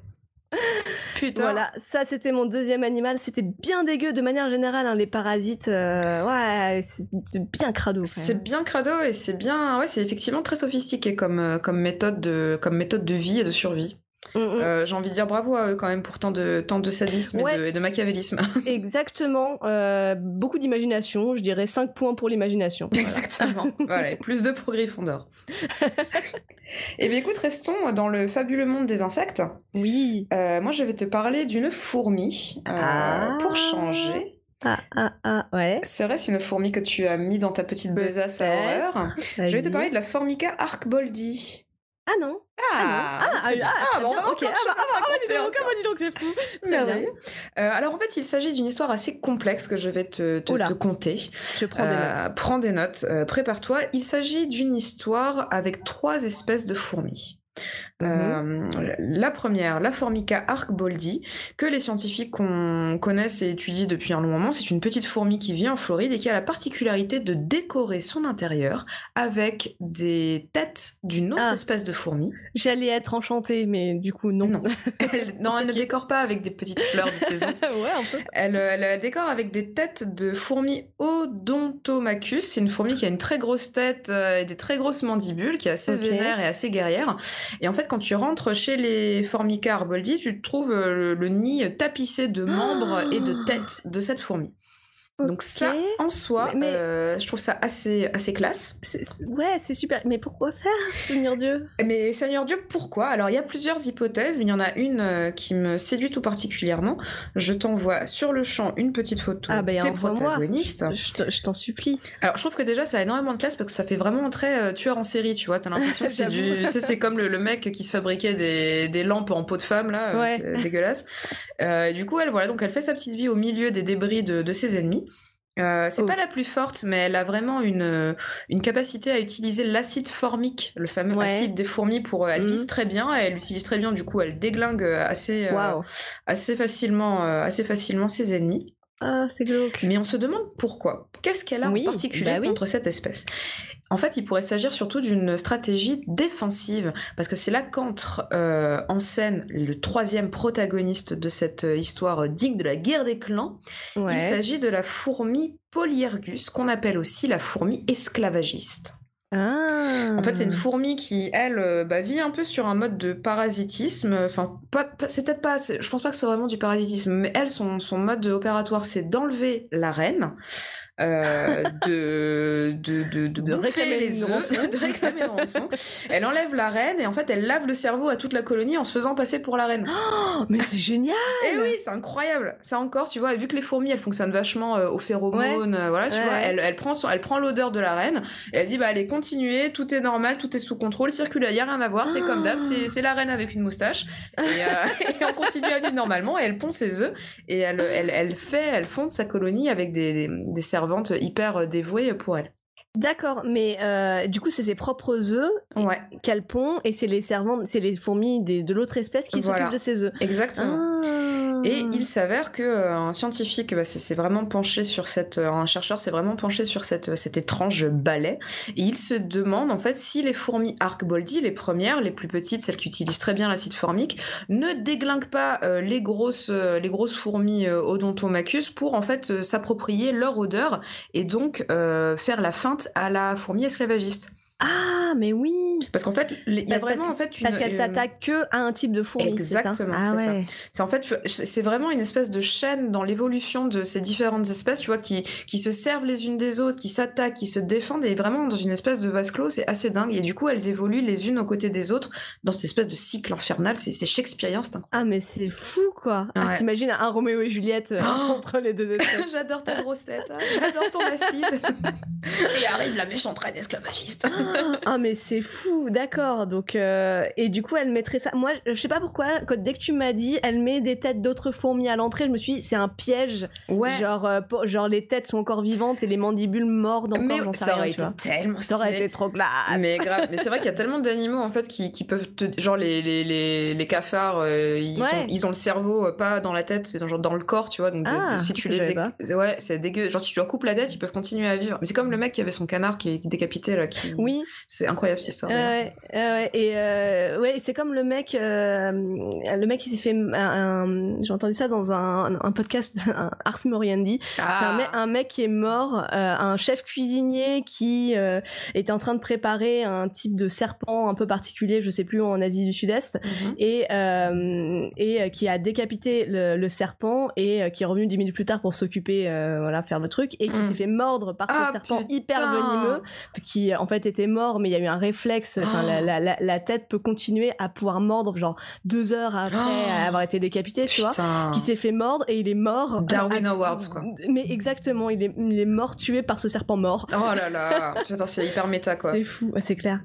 Putain. Voilà, ça c'était mon deuxième animal. C'était bien dégueu de manière générale, hein, les parasites. Euh, ouais, c'est bien crado. C'est bien crado et c'est bien, ouais, c'est effectivement très sophistiqué comme, euh, comme, méthode de, comme méthode de vie et de survie. Mm, mm. Euh, j'ai envie de dire bravo à eux quand même pour tant de, tant de sadisme et, de, machiavélisme. Exactement. beaucoup d'imagination. Je dirais 5 points pour l'imagination. Exactement. voilà, plus de pour Gryffondor. Eh bien écoute, restons dans le fabuleux monde des insectes. Oui. Euh, moi, je vais te parler d'une fourmi euh, ah. pour changer. Ah, ah, ah, ouais. Serait-ce une fourmi que tu as mis dans ta petite besace à horreur? Je vais te parler de la Formica arcboldi. Ah non ah, ah, ah, ah, ah, bon, ok. Ah, bah, dis donc, c'est fou. Euh, alors en fait, il s'agit d'une histoire assez complexe que je vais te, te, te conter. Je prends des euh, notes. Prends des notes, euh, prépare-toi. Il s'agit d'une histoire avec trois espèces de fourmis. Euh, la première, la Formica arcboldi, que les scientifiques qu'on connaissent et étudient depuis un long moment, c'est une petite fourmi qui vit en Floride et qui a la particularité de décorer son intérieur avec des têtes d'une autre Ah. espèce de fourmi. J'allais être enchantée, mais du coup, non. Non. Elle, non, elle ne décore pas avec des petites fleurs de saison. ouais, un peu. Elle, euh, elle, décore avec des têtes de fourmis Odontomachus. C'est une fourmi qui a une très grosse tête euh, et des très grosses mandibules, qui est assez vénère et assez guerrière. Et en fait, quand tu rentres chez les Formica arboldi, tu trouves euh, le, le nid tapissé de membres et de têtes de cette fourmi. Donc ça, en soi, Mais- mais- euh, je trouve ça assez, assez classe. Ouais, c'est super. Mais pourquoi faire, Seigneur Dieu? Mais Seigneur Dieu, pourquoi? Alors, il y a plusieurs hypothèses, mais il y en a une euh, qui me séduit tout particulièrement. Je t'envoie sur le champ une petite photo Ah, bah, des protagonistes. Je te- je t'en supplie. Alors, je trouve que déjà, ça a énormément de classe parce que ça fait vraiment très euh, tueur en série, tu vois. T'as l'impression que c'est du. C'est comme le, le mec qui se fabriquait des, des lampes en peau de femme, là. euh, Ouais. C'est dégueulasse. Euh, du coup, elle, voilà, donc elle fait sa petite vie au milieu des débris de, de ses ennemis. Euh, c'est Oh. pas la plus forte, mais elle a vraiment une, euh, une capacité à utiliser l'acide formique, le fameux Ouais. acide des fourmis, pour. euh, elle Mhm. vise très bien, elle utilise très bien, du coup, elle déglingue assez, euh, assez, facilement, euh, assez facilement ses ennemis. Ah, c'est glauque. Mais on se demande pourquoi. Qu'est-ce qu'elle a Oui, en particulier bah oui. contre cette espèce? En fait, il pourrait s'agir surtout d'une stratégie défensive, parce que c'est là qu'entre euh, en scène le troisième protagoniste de cette euh, histoire digne de la guerre des clans. Ouais. Il s'agit de la fourmi Polyergus, qu'on appelle aussi la fourmi esclavagiste. Ah. En fait, c'est une fourmi qui, elle, euh, bah, vit un peu sur un mode de parasitisme. Enfin, pas, pas- c'est peut-être pas. Je pense pas que ce soit vraiment du parasitisme, mais elle, son, son mode opératoire, c'est d'enlever la reine. Euh, de, de, de, de, réclamer les œufs, de réclamer une rançon. Elle enlève la reine et en fait elle lave le cerveau à toute la colonie en se faisant passer pour la reine. Oh, mais c'est génial. Et oui, c'est incroyable. Ça encore, tu vois, vu que les fourmis, elles fonctionnent vachement euh, aux phéromones, euh, voilà, tu Ouais, vois, elle, elle prend son, elle prend l'odeur de la reine et elle dit bah allez continuez, tout est normal, tout est sous contrôle, circule, y a rien à voir, c'est comme d'hab, c'est la reine avec une moustache et, euh, et on continue à vivre normalement et elle pond ses œufs et elle, elle, elle fait, elle fonde sa colonie avec des, des, des hyper euh, dévouées pour elle. D'accord, mais euh, du coup, c'est ses propres œufs Ouais, qu'elle pond et c'est les servantes, c'est les fourmis des- de l'autre espèce qui Voilà. s'occupent de ses œufs. exactement. Ah. Et il s'avère que euh, un scientifique bah, c'est vraiment penché sur cette, euh, un chercheur s'est vraiment penché sur cette, cet étrange balai, et il se demande en fait si les fourmis arcboldi, les premières, les plus petites, celles qui utilisent très bien l'acide formique, ne déglinguent pas euh, les grosses, euh, les grosses fourmis euh, Odontomachus pour en fait euh, s'approprier leur odeur et donc euh, faire la feinte à la fourmi esclavagiste. Ah, mais oui. Parce qu'en fait, il y a Parce- vraiment parce en fait une Parce qu'elle une- s'attaque que à un type de fourmi. c'est ça? Exactement, Ah c'est ça. ouais. C'est en fait, c'est vraiment une espèce de chaîne dans l'évolution de ces différentes espèces, tu vois, qui, qui se servent les unes des autres, qui s'attaquent, qui se défendent, et vraiment dans une espèce de vase clos, c'est assez dingue. Et du coup, elles évoluent les unes aux côtés des autres dans cette espèce de cycle infernal. C'est shakespearien, c'est incroyable. Ah, mais c'est fou, quoi. Ah. T'imagines un Roméo et Juliette euh, Oh entre les deux espèces. J'adore ta grosse tête, hein. j'adore ton acide. et arrive la méchante reine esclavagiste. Ah, mais c'est fou, d'accord. Donc, euh, et du coup, elle mettrait ça. Moi, je sais pas pourquoi, quand, dès que tu m'as dit, elle met des têtes d'autres fourmis à l'entrée, je me suis dit, c'est un piège. Ouais. Genre, euh, pour- genre, les têtes sont encore vivantes et les mandibules mortes encore, mais ça aurait été tellement Ça aurait été trop classe. Mais grave, mais c'est vrai qu'il y a tellement d'animaux en fait qui, qui peuvent te, genre les les les, les cafards euh, ils, Ouais. ont, ils ont le cerveau pas dans la tête mais dans, genre dans le corps tu vois donc Ah, de- si tu les ouais c'est dégueu genre si tu leur coupes la tête ils peuvent continuer à vivre mais c'est comme le mec qui avait son canard qui est décapité là qui Oui, c'est incroyable cette histoire d'ailleurs. Ouais, ouais, et euh, ouais, c'est comme le mec, euh, le mec qui s'est fait j'ai entendu ça dans un, un podcast, un Ars Moriendi. C'est un, ah mec, un mec qui est mort, euh, un chef cuisinier qui était en train de préparer un type de serpent un peu particulier, je sais plus en Asie du Sud-Est, Mhm. et et qui a décapité le, le serpent et qui est revenu dix minutes plus tard pour s'occuper, voilà, faire le truc, et qui Mm. s'est fait mordre par ce Ah, serpent putain. hyper venimeux qui en fait était mort mais il y a eu un réflexe enfin Oh. la, la, la, la tête peut continuer à pouvoir mordre genre deux heures après Oh. avoir été décapité tu vois qui s'est fait mordre et il est mort Darwin à- Awards, quoi. mais exactement il est, il est mort tué par ce serpent mort oh là là c'est hyper méta quoi c'est fou, c'est clair.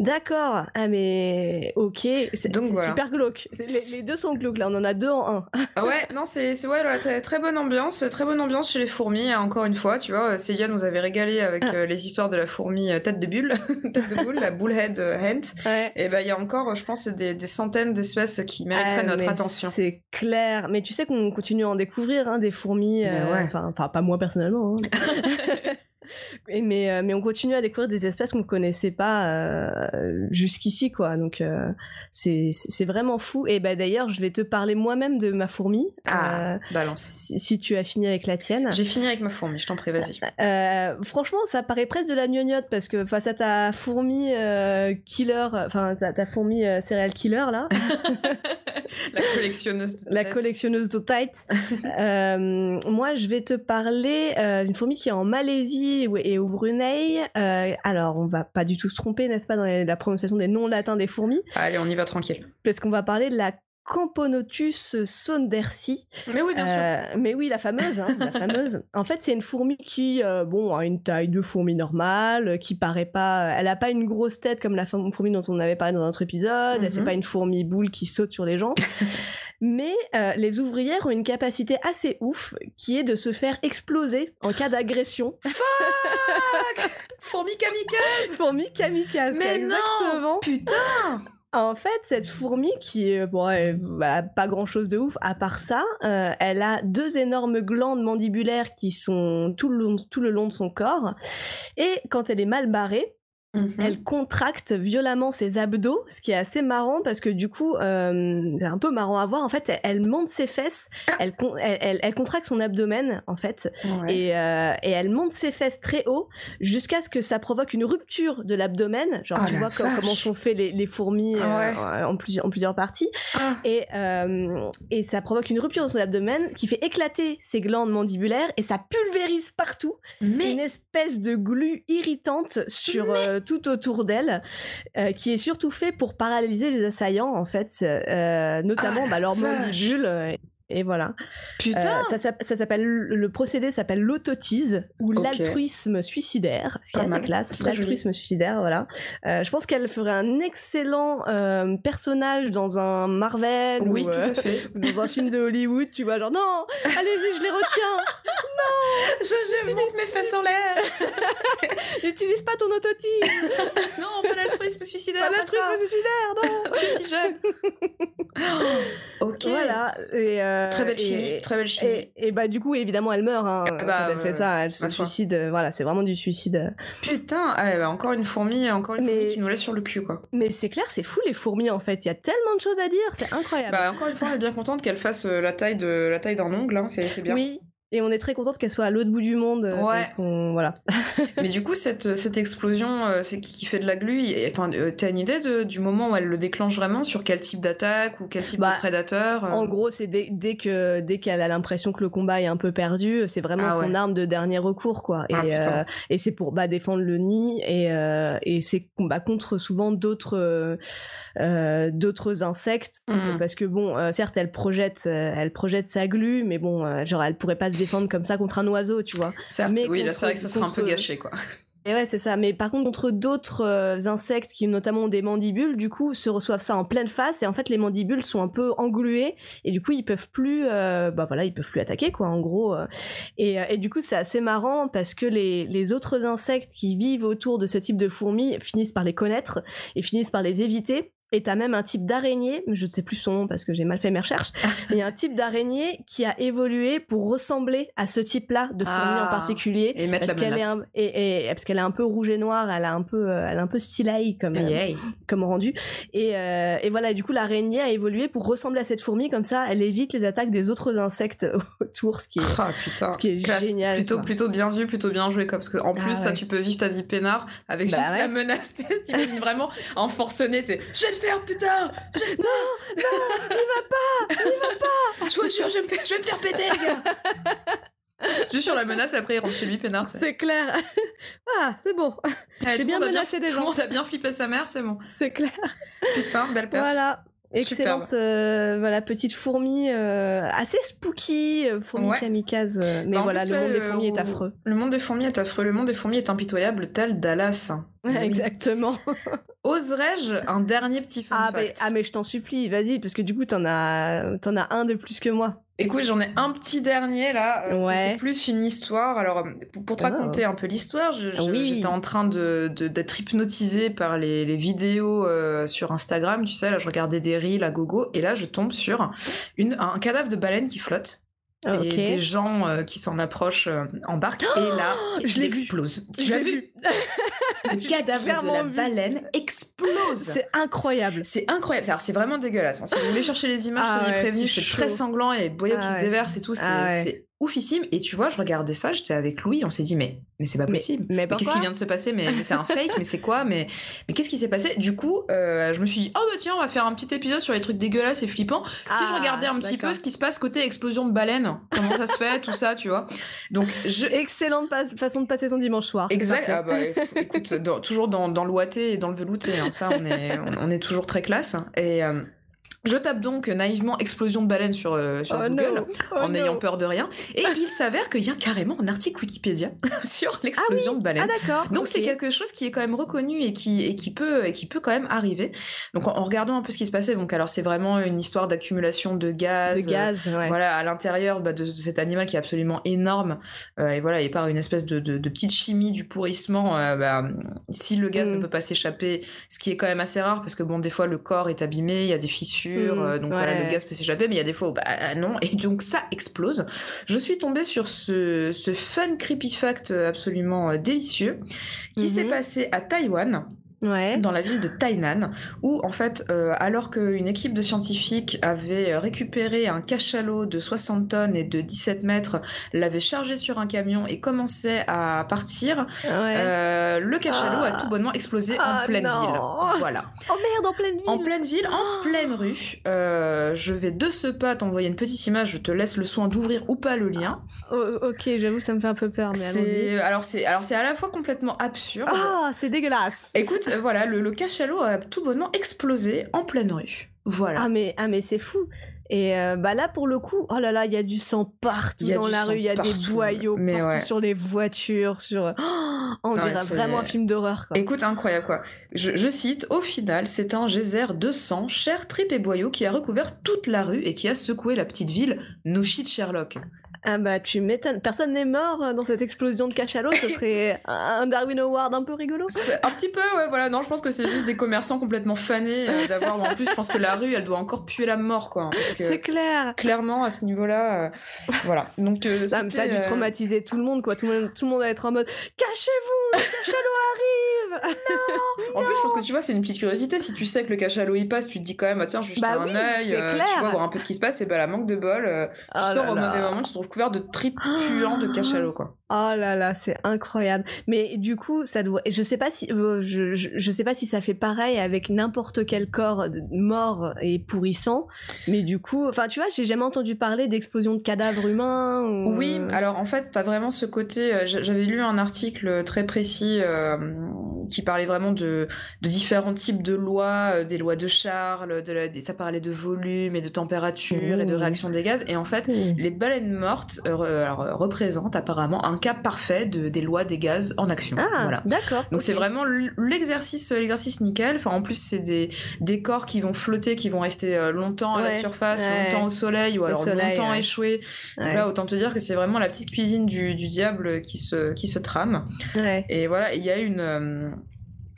D'accord. Ah mais ok, c'est voilà. super glauque. Les, les deux sont glauques là, on en a deux en un. Ah ouais, non, c'est c'est- ouais, très, très bonne ambiance, très bonne ambiance chez les fourmis. hein, Encore une fois, tu vois, Célia nous avait régalé avec Ah. euh, les histoires de la fourmi euh, tête de bulle. tête de boule, la bullhead ant. Et ben il y a encore, je pense, des, des centaines d'espèces qui mériteraient Ah, notre attention. C'est clair. Mais tu sais qu'on continue à en découvrir hein, des fourmis. Ben euh, ouais. Enfin, enfin, pas moi personnellement. hein. Mais, euh, mais on continue à découvrir des espèces qu'on ne connaissait pas euh, jusqu'ici, quoi. Donc euh, c'est vraiment fou. Et bah d'ailleurs, je vais te parler moi-même de ma fourmi. Ah, euh, balance. si, si tu as fini avec la tienne. J'ai fini avec ma fourmi, je t'en prie, vas-y. Euh, franchement, ça paraît presque de la gnognotte parce que face à ta fourmi euh, killer, enfin ta, ta fourmi euh, serial killer là, La collectionneuse. de la tête. collectionneuse euh, moi je vais te parler euh, d'une fourmi qui est en Malaisie et au Brunei. Euh, alors on va pas du tout se tromper, n'est-ce pas, dans la prononciation des noms latins des fourmis, Allez, on y va tranquille. parce qu'on va parler de la Camponotus sondersi, Mais oui, bien sûr. euh, mais oui, la fameuse, hein, la fameuse. En fait, c'est une fourmi qui, euh, bon, a une taille de fourmi normale, qui paraît pas, elle a pas une grosse tête comme la fourmi dont on avait parlé dans un autre épisode. Mhm. C'est pas une fourmi boule qui saute sur les gens. Mais euh, les ouvrières ont une capacité assez ouf, qui est de se faire exploser en cas d'agression. Fourmi kamikaze fourmi kamikaze. Mais non exactement. Putain En fait, cette fourmi qui bon, elle a pas grand chose de ouf à part ça, euh, elle a deux énormes glandes mandibulaires qui sont tout le long de son corps. Et quand elle est mal barrée, Mhm. elle contracte violemment ses abdos, ce qui est assez marrant parce que du coup, euh, c'est un peu marrant à voir. En fait, elle, elle monte ses fesses, elle, con- elle, elle- elle contracte son abdomen en fait, Ouais. et, euh, et elle monte ses fesses très haut jusqu'à ce que ça provoque une rupture de l'abdomen. Genre, Oh tu vois comment sont faits les, les fourmis euh, en, plusieurs, en plusieurs parties. Ah. Et, et ça provoque une rupture de son abdomen qui fait éclater ses glandes mandibulaires et ça pulvérise partout Mais une espèce de glu irritante sur euh, tout autour d'elle, euh, qui est surtout fait pour paralyser les assaillants en fait, euh, notamment Ah, bah, vache. mandibules. euh, et voilà. putain Euh, ça, s'app- ça s'appelle le procédé s'appelle l'autotise ou l'altruisme suicidaire, ce qui est assez classe. L'altruisme suicidaire, voilà. Euh, je pense qu'elle ferait un excellent euh, personnage dans un Marvel Oui, ou tout à fait. dans un film de Hollywood. Tu vois, genre non, allez-y, je les retiens. Je, je monte mes fesses en l'air N'utilise pas ton autotise. Non, pas l'altruisme suicidaire, Pas l'altruisme suicidaire, non. Tu es si jeune Ok. Voilà. Et, euh, Très belle et- chimie, très belle chimie. Et, et bah du coup évidemment elle meurt hein, Ah quand bah, elle fait ouais, ça elle se suicide euh, voilà c'est vraiment du suicide Putain, ah, bah, encore une fourmi, encore une Mais- fourmi qui nous laisse sur le cul, quoi. mais c'est clair c'est fou les fourmis en fait il y a tellement de choses à dire c'est incroyable Bah, encore une fois, on est bien contente qu'elle fasse euh, la taille de la taille d'un ongle, hein, c'est c'est bien. oui et on est très contente qu'elle soit à l'autre bout du monde euh, Ouais. on- voilà Mais du coup, cette, cette explosion, euh, c'est qui, qui fait de la glu? et- Enfin, euh, t'as une idée de, du moment où elle le déclenche vraiment? Sur quel type d'attaque ou quel type Bah, de prédateur euh, en gros c'est dès, dès que dès qu'elle a l'impression que le combat est un peu perdu c'est vraiment Ah son ouais. arme de dernier recours quoi Ah, et euh, et c'est pour bah, défendre le nid et euh, et c'est combat contre souvent d'autres euh, euh, d'autres insectes Mhm. parce que bon euh, certes elle projette euh, elle projette sa glu mais bon euh, genre elle pourrait pas se défendre comme ça contre un oiseau tu vois. Certes, mais oui, là, c'est vrai que ça serait un peu gâché, quoi. et ouais c'est ça. Mais par contre contre d'autres euh, insectes qui notamment ont des mandibules du coup se reçoivent ça en pleine face. Et en fait les mandibules sont un peu engluées. Et du coup ils peuvent plus euh, bah voilà ils peuvent plus attaquer quoi en gros euh. et, euh, et du coup c'est assez marrant parce que les, les autres insectes qui vivent autour de ce type de fourmis finissent par les connaître et finissent par les éviter et t'as même un type d'araignée, je ne sais plus son nom parce que j'ai mal fait mes recherches, mais il y a un type d'araignée qui a évolué pour ressembler à ce type-là de fourmi Ah. en particulier. Et mettre Parce la qu'elle est menace. un, et, et- parce qu'elle est un peu rouge et noire, elle a un peu, euh, elle a un peu stylé comme, euh, comme rendu. Et, euh, et voilà, et du coup, l'araignée a évolué pour ressembler à cette fourmi, comme ça, elle évite les attaques des autres insectes autour, ce qui est. Ah putain, ce qui est Classe. génial, Plutôt, quoi. plutôt bien vu, plutôt bien joué, quoi. Parce qu'en Ah plus, ça, tu peux vivre ta vie peinard avec Bah juste ouais. la menace. T'imagines vraiment en forcené, c'est faire, putain Je vais le faire Non, non, n'y va pas N'y va pas Je vous jure, je vais me faire, je vais me faire péter, les gars Juste sur la menace, après, il rentre chez lui, peinard. c'est- C'est clair. ah, c'est bon. Allez, j'ai tout bien le monde a menacé des Tout le gens. monde a bien flippé sa mère, c'est bon. C'est clair. Putain, belle perf. Voilà. Excellente, euh, voilà, petite fourmi, euh, assez spooky, euh, fourmi Ouais. kamikaze. mais Bah, en voilà, plus, le monde des euh, fourmis est affreux. Le monde des fourmis est affreux. Le monde des fourmis est impitoyable, tel Dallas. Oui. Exactement. oserais-je un dernier petit fun ah, fact mais, ah mais je t'en supplie, vas-y, parce que du coup t'en as, t'en as un de plus que moi. Écoute, j'en ai un petit dernier là. Euh, c'est- Ouais. C'est plus une histoire. Alors, pour, pour te Oh. raconter un peu l'histoire, Oui. j'étais en train de, de- d'être hypnotisée par les, les vidéos euh, sur Instagram. Tu sais, là, je regardais des reels à gogo et là, je tombe sur une, un cadavre de baleine qui flotte. Ok. Et des gens euh, qui s'en approchent euh, embarquent et là, je il l'ai vu. explose. Tu l'as vu Le cadavre de la vu. baleine explose. C'est incroyable. C'est incroyable. Alors, c'est vraiment dégueulasse. hein. Si vous voulez chercher les images, Ah soyez ouais, prévenus. c'est très sanglant. Des boyaux Ah qui se ouais. déversent et tout. C'est Ah ouais. Oufissime. Et tu vois, je regardais ça. J'étais avec Louis. On s'est dit, mais, mais c'est pas Mais- possible. mais qu'est-ce pourquoi qui vient de se passer? Mais, mais c'est un fake. Mais c'est quoi? Mais, mais qu'est-ce qui s'est passé? Du coup, euh, je me suis dit, oh bah tiens, on va faire un petit épisode sur les trucs dégueulasses et flippants. si je Ah, regardais un petit peu ce qui se passe côté explosion de baleine, comment ça se fait, tout ça, tu vois? Donc, je, Excellente façon de passer son dimanche soir. Exact. Ah bah, écoute, dans- toujours dans, dans le ouaté et dans le velouté, hein, ça, on est, on, on est toujours très classe. Et euh, je tape donc naïvement explosion de baleine sur, euh, sur Oh Google. Oh En n'ayant peur de rien. Et il s'avère qu'il y a carrément un article Wikipédia sur l'explosion de baleine. Ah d'accord. Donc c'est quelque chose qui est quand même reconnu et qui, et qui peut et qui peut quand même arriver. Donc en, en regardant un peu ce qui se passait, donc alors c'est vraiment une histoire d'accumulation de gaz, de gaz. Ouais. voilà, à l'intérieur bah, de, de cet animal qui est absolument énorme, euh, et voilà, et par une espèce de, de, de petite chimie du pourrissement, euh, bah, si le gaz Mm. ne peut pas s'échapper, ce qui est quand même assez rare, parce que bon, des fois le corps est abîmé, il y a des fissures, Mm, euh, donc voilà, le gaz peut s'échapper, mais il y a des fois où bah non, et donc ça explose. Je suis tombée sur ce, ce fun creepy fact absolument euh, délicieux qui Mhm. s'est passé à Taïwan Ouais. dans la ville de Tainan, où en fait, euh, alors qu'une équipe de scientifiques avait euh, récupéré un cachalot de 60 tonnes et de 17 mètres, l'avait chargé sur un camion et commençait à partir, Ouais. euh, le cachalot Ah. a tout bonnement explosé Ah, en pleine non. ville. Voilà. Oh merde, en pleine ville. En pleine ville, en pleine rue. Euh, je vais de ce pas t'envoyer une petite image, je te laisse le soin d'ouvrir ou pas le lien. Oh, ok, j'avoue, ça me fait un peu peur, mais allons-y. C'est alors c'est alors c'est à la fois complètement absurde. Ah, c'est dégueulasse. Écoute, euh, voilà, le, le cachalot a tout bonnement explosé en pleine rue. Voilà. Ah mais ah mais c'est fou. Et euh, bah là pour le coup, oh là là, il y a du sang partout dans la rue, il y a des boyaux Mais partout ouais. sur les voitures, sur Oh, on dirait vraiment un film d'horreur. Écoute, incroyable quoi. Je, je cite, au final, c'est un geyser de sang, chair, tripes et boyaux qui a recouvert toute la rue et qui a secoué la petite ville. No shit Sherlock. Ah bah tu m'étonnes, personne n'est mort euh, dans cette explosion de cachalot, ce serait un Darwin Award un peu rigolo. Un petit peu, ouais, voilà. Non, je pense que c'est juste des commerçants complètement fanés euh, d'avoir. En plus, je pense que la rue, elle doit encore puer la mort, quoi. Que C'est clair. clairement, à ce niveau-là, euh, voilà. Donc, euh, Non, ça a dû traumatiser tout le monde quoi, tout le monde, tout le monde va être en mode cachez-vous, le cachalot arrive. En plus, je pense que tu vois, c'est une petite curiosité. Si tu sais que le cachalot il passe, tu te dis quand même, ah, tiens, je vais jeter Bah un oui, œil, tu vois, voir un peu ce qui se passe. Et ben, la manque de bol, tu Oh sors là au là. mauvais moment, tu te trouves couvert de tripes puants de cachalot, quoi. Oh là là, c'est incroyable. Mais du coup, ça doit. Je sais pas si euh, je, je, je sais pas si ça fait pareil avec n'importe quel corps mort et pourrissant. Mais du coup, enfin, tu vois, j'ai jamais entendu parler d'explosion de cadavres humains. ou- Oui, alors en fait, t'as vraiment ce côté. euh, j'a- J'avais lu un article très précis euh, qui parlait vraiment de, de différents types de lois, euh, des lois de Charles, de la, ça parlait de volume et de température et de Mmh. réaction des gaz. Et en fait, Hmm. les baleines mortes euh, euh, représentent apparemment un cas parfait de, des lois des gaz en action. Ah, Voilà. d'accord. Donc c'est vraiment l'exercice, l'exercice nickel. Enfin en plus c'est des, des corps qui vont flotter, qui vont rester euh, longtemps à la surface, ouais. longtemps au soleil ou alors soleil, longtemps ouais. échoués. Là autant te dire que c'est vraiment la petite cuisine du, du diable qui se, qui se trame. Et voilà, il y a une euh,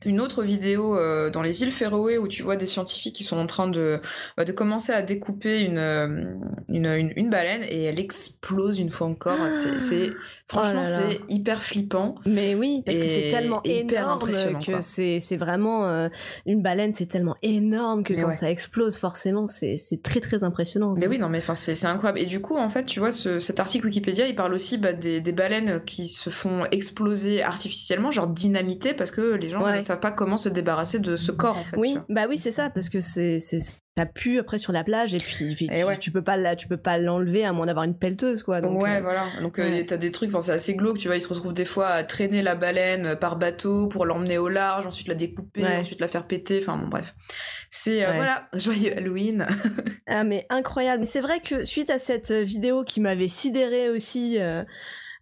une autre vidéo euh, dans les îles Féroé où tu vois des scientifiques qui sont en train de, bah, de commencer à découper une, une, une, une baleine et elle explose une fois encore. C'est, c'est- franchement, Oh c'est hyper flippant. Mais oui, parce que c'est tellement énorme que c'est c'est vraiment euh, une baleine, c'est tellement énorme que Mais quand ouais. ça explose, forcément, c'est c'est très très impressionnant. Mais oui, non, mais enfin, c'est c'est incroyable. Et du coup, en fait, tu vois, ce, cet article Wikipédia, il parle aussi bah, des, des baleines qui se font exploser artificiellement, genre dynamiter, parce que les gens Ouais. ne savent pas comment se débarrasser de ce corps, en fait. Oui, bah oui, c'est ça, parce que c'est c'est ça pue après sur la plage et puis, puis Et tu, ouais. tu peux pas la- tu peux pas l'enlever à moins d'avoir une pelleteuse quoi. Donc, ouais, euh, voilà. Donc, euh, ouais. t'as des trucs, enfin, c'est assez glauque, tu vois. Ils se retrouvent des fois à traîner la baleine par bateau pour l'emmener au large, ensuite la découper, Ouais. ensuite la faire péter. Enfin, bon, bref. C'est, euh, voilà, joyeux Halloween. Ah mais incroyable. Mais c'est vrai que suite à cette vidéo qui m'avait sidéré aussi, euh, Euh,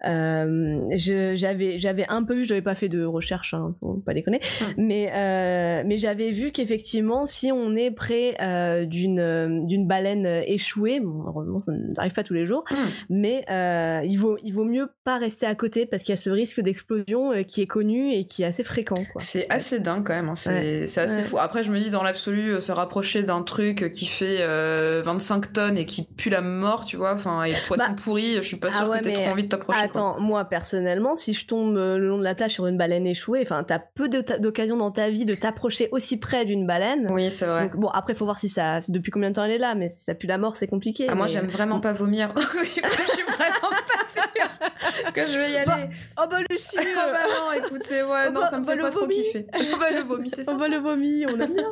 j'avais j'avais un peu vu, je n'avais pas fait de recherche, hein, faut pas déconner, mais euh, mais j'avais vu qu'effectivement, si on est près euh, d'une euh, d'une baleine euh, échouée, bon, heureusement ça n'arrive pas tous les jours, Hmm. mais euh, il vaut il vaut mieux pas rester à côté parce qu'il y a ce risque d'explosion euh, qui est connu et qui est assez fréquent. C'est assez dingue quand même, hein. c'est c'est assez Ouais. fou. Après, je me dis, dans l'absolu, euh, se rapprocher d'un truc qui fait euh, 25 tonnes et qui pue la mort, tu vois, enfin, et poisson Bah, pourri, je suis pas ah sûre ouais, que t'aies trop envie de t'approcher. Quoi. Attends, moi personnellement, si je tombe euh, le long de la plage sur une baleine échouée, enfin, t'as peu d'occasions dans ta vie de t'approcher aussi près d'une baleine. Oui, c'est vrai. Donc, bon, après, faut voir si ça, depuis combien de temps elle est là, mais si ça pue la mort, c'est compliqué. Ah, moi, j'aime vraiment pas vomir. Je suis vraiment pas sûre que je vais y aller. Oh bah Lucie, Ah bah non, écoute, c'est ouais, Oh non, bah- ça me bah, fait pas trop vomi. kiffer. Oh bah le vomi, c'est ça. on va le vomi, on aime bien.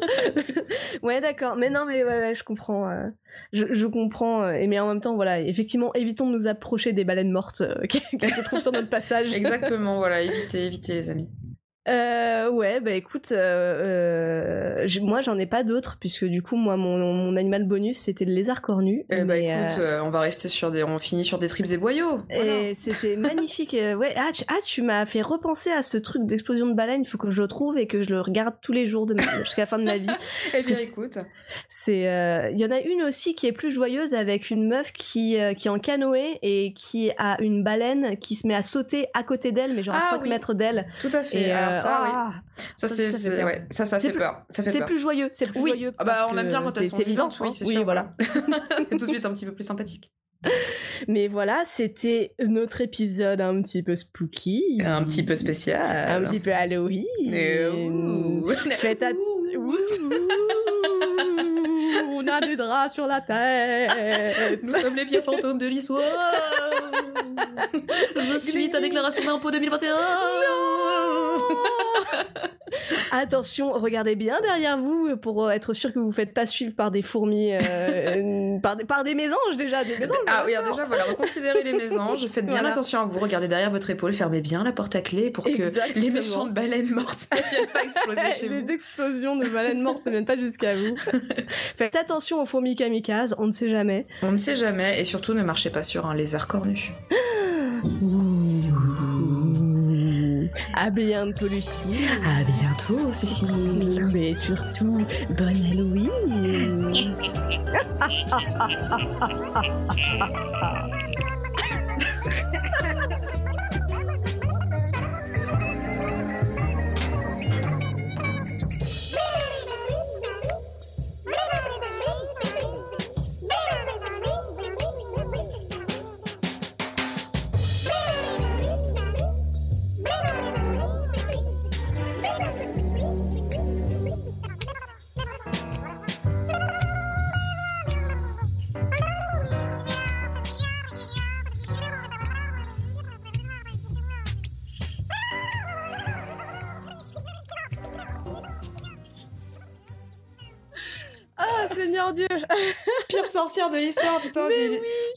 ouais, d'accord. Mais non, mais ouais, ouais, je comprends. euh, je, je comprends. euh, et mais en même temps, voilà, effectivement, évitons de nous approcher des baleines mortes euh, qui, qui se trouvent sur notre passage. Exactement, voilà, évitez, évitez les amis. Euh, ouais, bah écoute, euh, euh, moi j'en ai pas d'autres puisque du coup moi mon, mon animal bonus c'était le lézard cornu. Eh bah écoute, euh, euh, on va rester sur des, on finit sur des tripes et boyaux. Voilà. et c'était magnifique. euh, ouais, ah, tu, ah, tu m'as fait repenser à ce truc d'explosion de baleine. Il faut que je le trouve et que je le regarde tous les jours de ma- jusqu'à la fin de ma vie. Eh parce que bien, écoute. C'est, euh, il y en a une aussi qui est plus joyeuse avec une meuf qui qui est en canoë et qui a une baleine qui se met à sauter à côté d'elle, mais genre à Ah 5 oui. mètres d'elle. Tout à fait. Et ça, oui. ah, Ça, ça, c'est, ça ouais, ça, ça C'est fait plus- peur. Ça fait c'est plus joyeux, c'est plus Oui. joyeux. Ah bah, on aime bien quand elles c'est- sont vivantes, oui, c'est oui, sûr, voilà. tout de suite un petit peu plus sympathique. Mais voilà, c'était notre épisode un petit peu spooky. Un petit peu spécial. Un petit peu Halloween. Et ouh. Faites at- On a des draps sur la tête. Nous sommes les pires fantômes de l'histoire. Je suis ta déclaration d'impôt 2021. Attention, regardez bien derrière vous pour être sûr que vous ne vous faites pas suivre par des fourmis, euh, par, des, par des mésanges déjà, des mésanges. Ah oui, alors déjà, voilà, reconsidérez les mésanges, faites bien Voilà. attention à vous, regardez derrière votre épaule, fermez bien la porte à clé pour que les méchantes baleines mortes ne viennent pas exploser chez Les vous. explosions de baleines mortes ne viennent pas jusqu'à vous. Faites attention aux fourmis kamikazes, on ne sait jamais. On ne sait jamais, et surtout ne marchez pas sur un lézard cornu. À bientôt, Lucie. À bientôt, Cécile. Mais surtout, bonne Halloween.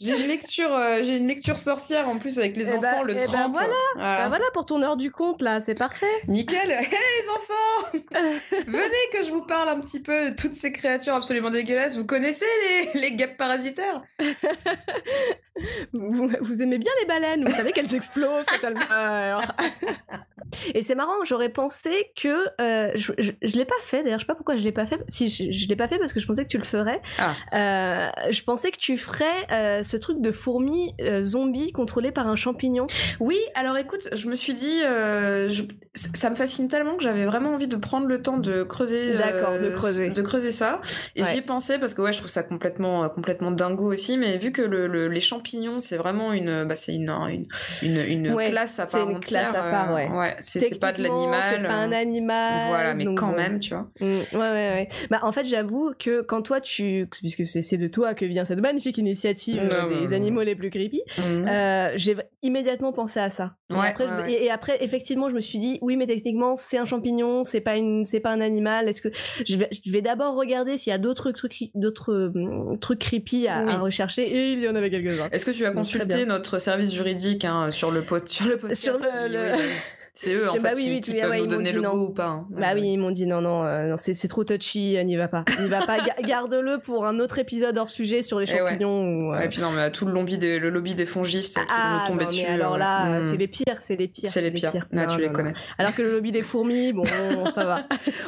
J'ai une, lecture, euh, j'ai une lecture sorcière en plus avec les Eh enfants ben- le eh ben 30. voilà. Voilà. Bah voilà pour ton heure du compte là, c'est parfait. Nickel. Allez les enfants, venez que je vous parle un petit peu de toutes ces créatures absolument dégueulasses. Vous connaissez les, les guêpes parasitaires? Vous, vous aimez bien les baleines, vous savez qu'elles explosent quand elles meurent. Et c'est marrant, j'aurais pensé que euh, je, je, je l'ai pas fait d'ailleurs, je sais pas pourquoi je l'ai pas fait. Si je, je l'ai pas fait parce que je pensais que tu le ferais. Ah. Euh, je pensais que tu ferais euh, ce truc de fourmi zombie contrôlée par un champignon. Oui, alors écoute, je me suis dit, ça me fascine tellement que j'avais vraiment envie de prendre le temps de creuser, D'accord, de creuser. de creuser ça. Et Ouais. j'y ai pensé parce que ouais, je trouve ça complètement, complètement dingo aussi. Mais vu que le, le- les champignons, c'est vraiment une, bah, c'est une, une, une, une Ouais, classe à part une entière. classe à part, ouais. C'est pas de l'animal. C'est pas un euh, animal. Voilà, mais donc quand bon. même, tu vois. Mm, ouais, ouais, ouais. Bah, en fait, j'avoue que quand toi, tu. Puisque c'est de toi que vient cette magnifique initiative euh, Non, des non. animaux les plus creepy, euh, j'ai immédiatement pensé à ça. Et, Ouais, après, ouais, et, et après, effectivement, je me suis dit, oui, mais techniquement, c'est un champignon, c'est pas, une, pas un animal. Est-ce que. Je vais, je vais d'abord regarder s'il y a d'autres trucs, d'autres hum, trucs creepy à, Oui. à rechercher, et il y en avait quelques-uns. Est-ce que tu as consulté notre service juridique hein, sur le post sur le Sur le- oui. C'est eux en Je- bah fait oui, qui, oui, qui tous les- peuvent ouais, nous ils m'ont donner dit le non. ou pas. hein. Bah oui, ils m'ont dit non, non, euh, non, c'est trop touchy, euh, n'y va pas. N'y va pas, ga- garde-le pour un autre épisode hors sujet sur les Eh champignons. ou, euh, Ouais, et puis non, mais tout le lobby des, le lobby des fongistes qui ah, nous dessus. alors là, euh, euh, hmm. c'est les pires, c'est les pires. C'est les pires. Non, tu les connais. Alors que le lobby des fourmis, bon, ça va.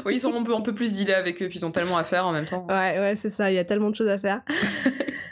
Oui, ils sont un peu, un peu plus dealés avec eux, puis ils ont tellement à faire en même temps. Ouais, ouais, c'est ça, il y a tellement de choses à faire.